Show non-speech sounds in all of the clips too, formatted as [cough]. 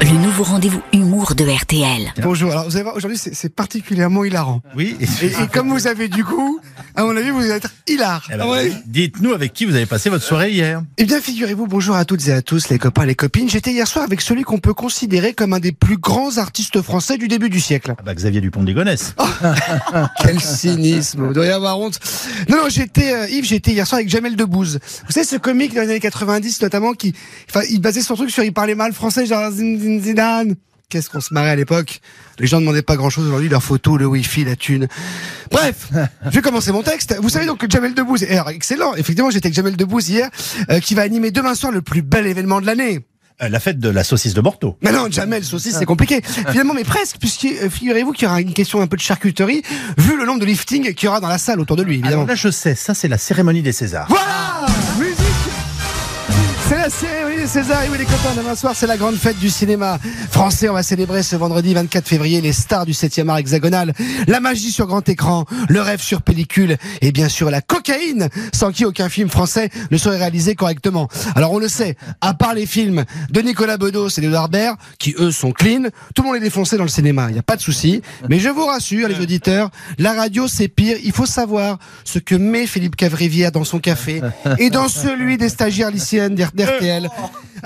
le nouveau rendez-vous humour de RTL. Bonjour. Alors, vous allez voir, aujourd'hui, c'est- c'est particulièrement hilarant. Oui. Et, et comme vous avez du goût, à mon avis, vous allez être hilar. Ben, Dites-nous avec qui vous avez passé votre soirée hier. Eh bien, figurez-vous, bonjour à toutes et à tous, les copains, les copines. J'étais hier soir avec celui qu'on peut considérer comme un des plus grands artistes français du début du siècle. Ah bah, Xavier Dupont de Ligonnès. [laughs] Quel cynisme, vous devriez avoir honte. Non, non, j'étais, euh, Yves, j'étais hier soir avec Jamel Debbouze. Vous savez, ce comique dans les années 90, notamment, qui, enfin, il basait son truc sur, il parlait mal français, genre Zinedine Zidane. Qu'est-ce qu'on se marrait à l'époque Les gens ne demandaient pas grand-chose aujourd'hui, leurs photos, le wifi, la thune. Bref, [laughs] je vais commencer mon texte. Vous savez donc que Jamel Debbouze, est alors, excellent, effectivement, j'étais avec Jamel Debbouze hier, euh, qui va animer demain soir le plus bel événement de l'année. Euh, la fête de la saucisse de Bordeaux. Mais non, Jamel, saucisse, c'est compliqué. [laughs] Finalement, mais presque, puisque euh, figurez-vous qu'il y aura une question un peu de charcuterie, vu le nombre de lifting qu'il y aura dans la salle autour de lui, évidemment. Alors là, je sais, ça c'est la cérémonie des Césars. Voilà c'est Césars et oui les copains, demain soir c'est la grande fête du cinéma français. On va célébrer ce vendredi 24 février les stars du 7e art hexagonal, la magie sur grand écran, le rêve sur pellicule et bien sûr la cocaïne sans qui aucun film français ne serait réalisé correctement. Alors on le sait, à part les films de Nicolas Bedos et d'Edouard Baird qui eux sont clean, tout le monde est défoncé dans le cinéma, il n'y a pas de souci. Mais je vous rassure les auditeurs, la radio c'est pire, il faut savoir ce que met Philippe Cavrivière dans son café et dans celui des stagiaires lycéennes d'R- d'RTL.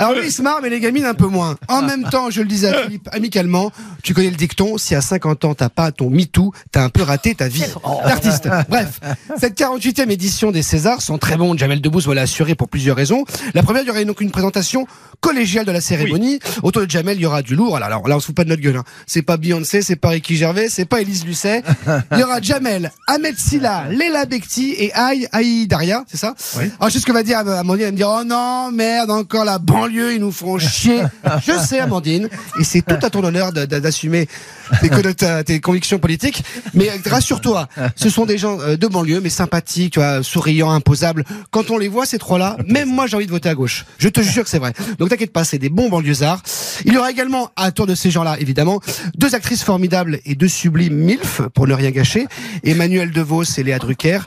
Alors lui il se marre mais les gamines un peu moins. En même temps, je le disais à [laughs] Philippe amicalement, tu connais le dicton, si à 50 ans t'as pas ton MeToo, t'as un peu raté ta vie d'artiste. Bref, cette 48e édition des Césars sont très bons, Jamel Debbouze me l'a assuré pour plusieurs raisons. La première, il y aurait donc une présentation collégiale de la cérémonie. Autour de Jamel, il y aura du lourd. Alors, alors là, on se fout pas de notre gueule. Hein. C'est pas Beyoncé, c'est pas Ricky Gervais, c'est pas Elise Lucet. [laughs] Il y aura Jamel, Ahmed Silla, Léla Bekti et Aïe Aïe Daria, c'est ça? Oui. Alors, je sais ce que va dire Amandine. Elle me dire, oh non, merde, encore la banlieue, ils nous feront chier. [laughs] je sais, Amandine. Et c'est tout à ton honneur d'assumer [laughs] tes, convictions politiques. Mais euh, rassure-toi, ce sont des gens euh, de banlieue, mais sympathiques, tu vois, souriants, imposables. Quand on les voit, ces trois-là, même moi, j'ai envie de voter à gauche. Je te jure que c'est vrai. Donc t'inquiète pas, c'est des bons banlieusards. Il y aura également, à tour de ces gens-là, évidemment, deux actrices formidables et deux sublimes MILF, pour ne rien gâcher. Emmanuel DeVos et Léa Drucker.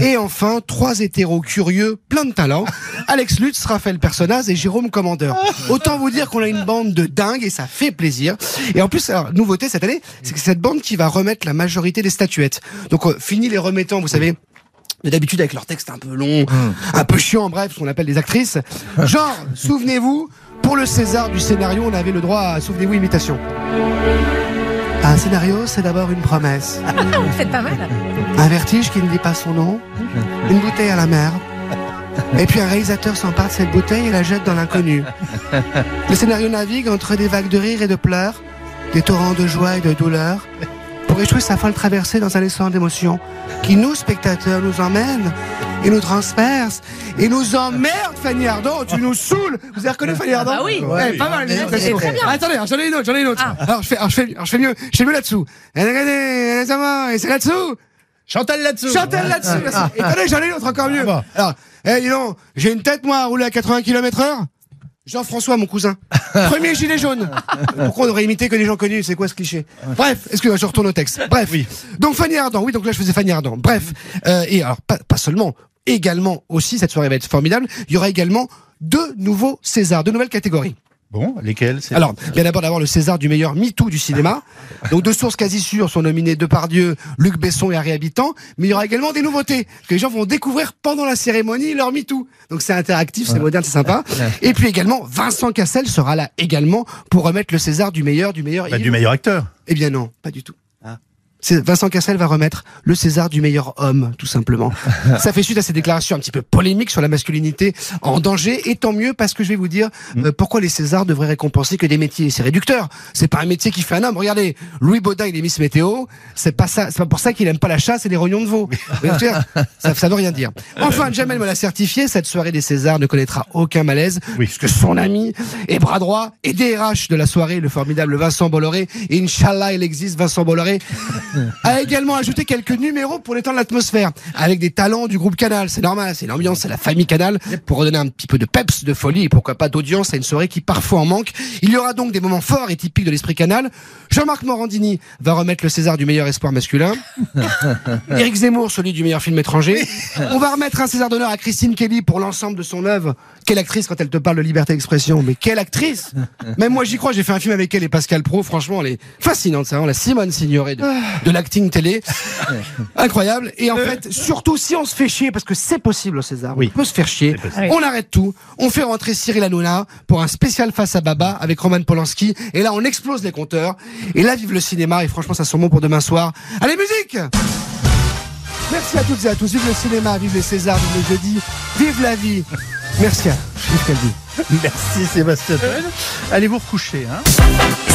Et enfin, trois hétéros curieux, plein de talent. Alex Lutz, Raphaël Personnaz et Jérôme Commandeur. Autant vous dire qu'on a une bande de dingues et ça fait plaisir. Et en plus, alors, nouveauté cette année, c'est que c'est cette bande qui va remettre la majorité des statuettes. Donc, euh, fini les remettants, vous savez. Mais d'habitude avec leur texte un peu long, un peu chiant, bref, ce qu'on appelle des actrices. [laughs] Genre, souvenez-vous, pour le César du scénario, on avait le droit à, souvenez-vous, imitation. Un scénario, c'est d'abord une promesse. [laughs] Vous faites pas mal. Un vertige qui ne dit pas son nom, une bouteille à la mer. Et puis un réalisateur s'empare de cette bouteille et la jette dans l'inconnu. Le scénario navigue entre des vagues de rire et de pleurs, des torrents de joie et de douleur, pour échouer sa folle traversée dans un océan d'émotions qui, nous, spectateurs, nous emmène et nous transperce et nous emmerde, Fanny Ardant. Tu nous saoules. Vous avez reconnu Fanny Ardant bah oui. Ouais, Pas mal, les très bien. Ah, attendez, j'en ai une autre, j'en ai une autre. Alors, je fais, alors, je fais, alors, je fais mieux, je fais mieux là-dessous. Regardez, et c'est là-dessous. Chantal là-dessous. Chantal là-dessus, merci. Et attendez, j'en ai une autre encore mieux. bon. Alors, eh, dis donc, j'ai une tête, moi, à rouler à 80 km heure. Jean-François, mon cousin. [laughs] Premier gilet jaune. Pourquoi on aurait imité que des gens connus? C'est quoi ce cliché? Bref, excusez-moi, je retourne au texte. Bref. Oui. Donc Fanny Ardant, oui, donc là je faisais Fanny Ardant. Bref. Euh, et alors, pas, pas seulement, également aussi, cette soirée va être formidable, il y aura également deux nouveaux Césars, deux nouvelles catégories. Bon, lesquels Alors, bien d'abord d'avoir le César du meilleur MeToo du cinéma. [laughs] Donc, de sources quasi sûres sont nominés Depardieu, Luc Besson et Harry Habitant. Mais il y aura également des nouveautés que les gens vont découvrir pendant la cérémonie leur MeToo. Donc, c'est interactif, c'est moderne, c'est sympa. Et puis également, Vincent Cassel sera là également pour remettre le César du meilleur, du meilleur. Bah, du meilleur acteur. Eh bien non, pas du tout. Vincent Cassel va remettre le César du meilleur homme, tout simplement. [laughs] Ça fait suite à ces déclarations un petit peu polémiques sur la masculinité en danger, et tant mieux parce que je vais vous dire Mm. euh, pourquoi les Césars devraient récompenser que des métiers. C'est réducteur. C'est pas un métier qui fait un homme. Regardez, Louis Baudin, il est Miss Météo. C'est pas ça. C'est pas pour ça qu'il aime pas la chasse et les rognons de veau. [laughs] Ça, ça veut rien dire. Enfin, Jamel me l'a certifié. Cette soirée des Césars ne connaîtra aucun malaise, Oui. puisque son ami et bras droit et DRH de la soirée, le formidable Vincent Bolloré, Inch'Allah, il existe Vincent Bolloré, a également ajouté quelques numéros pour l'étendre l'atmosphère, avec des talents du groupe Canal. C'est normal, c'est l'ambiance, c'est la famille Canal, pour redonner un petit peu de peps, de folie et pourquoi pas d'audience à une soirée qui parfois en manque. Il y aura donc des moments forts et typiques de l'esprit Canal. Jean-Marc Morandini va remettre le César du meilleur espoir masculin. [laughs] Éric Zemmour, celui du meilleur film étranger. On va remettre un César d'honneur à Christine Kelly pour l'ensemble de son œuvre. Quelle actrice quand elle te parle de liberté d'expression, mais quelle actrice? Même moi j'y crois, j'ai fait un film avec elle et Pascal Pro, franchement elle est fascinante, ça, hein, la Simone Signoret de, de l'acting télé. [laughs] Incroyable. Et en fait, surtout si on se fait chier, parce que c'est possible au César, Oui. on peut se faire chier, on arrête tout, on fait rentrer Cyril Hanouna pour un spécial face à Baba avec Roman Polanski, et là on explose les compteurs, et là vive le cinéma, et franchement ça sent bon pour demain soir. Allez musique! Merci à toutes et à tous, vive le cinéma, vive les Césars, vive le jeudi, vive la vie. Merci à [laughs] Merci Sébastien. Allez vous recoucher. Hein.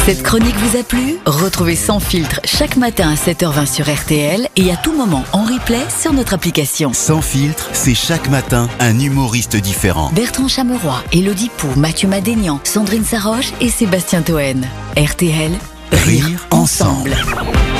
Cette chronique vous a plu Retrouvez Sans filtre chaque matin à 7h20 sur RTL et à tout moment en replay sur notre application. Sans filtre, c'est chaque matin un humoriste différent. Bertrand Chameroy, Elodie Pou, Mathieu Madénian, Sandrine Saroche et Sébastien Toen. RTL, rire Rire ensemble. ensemble.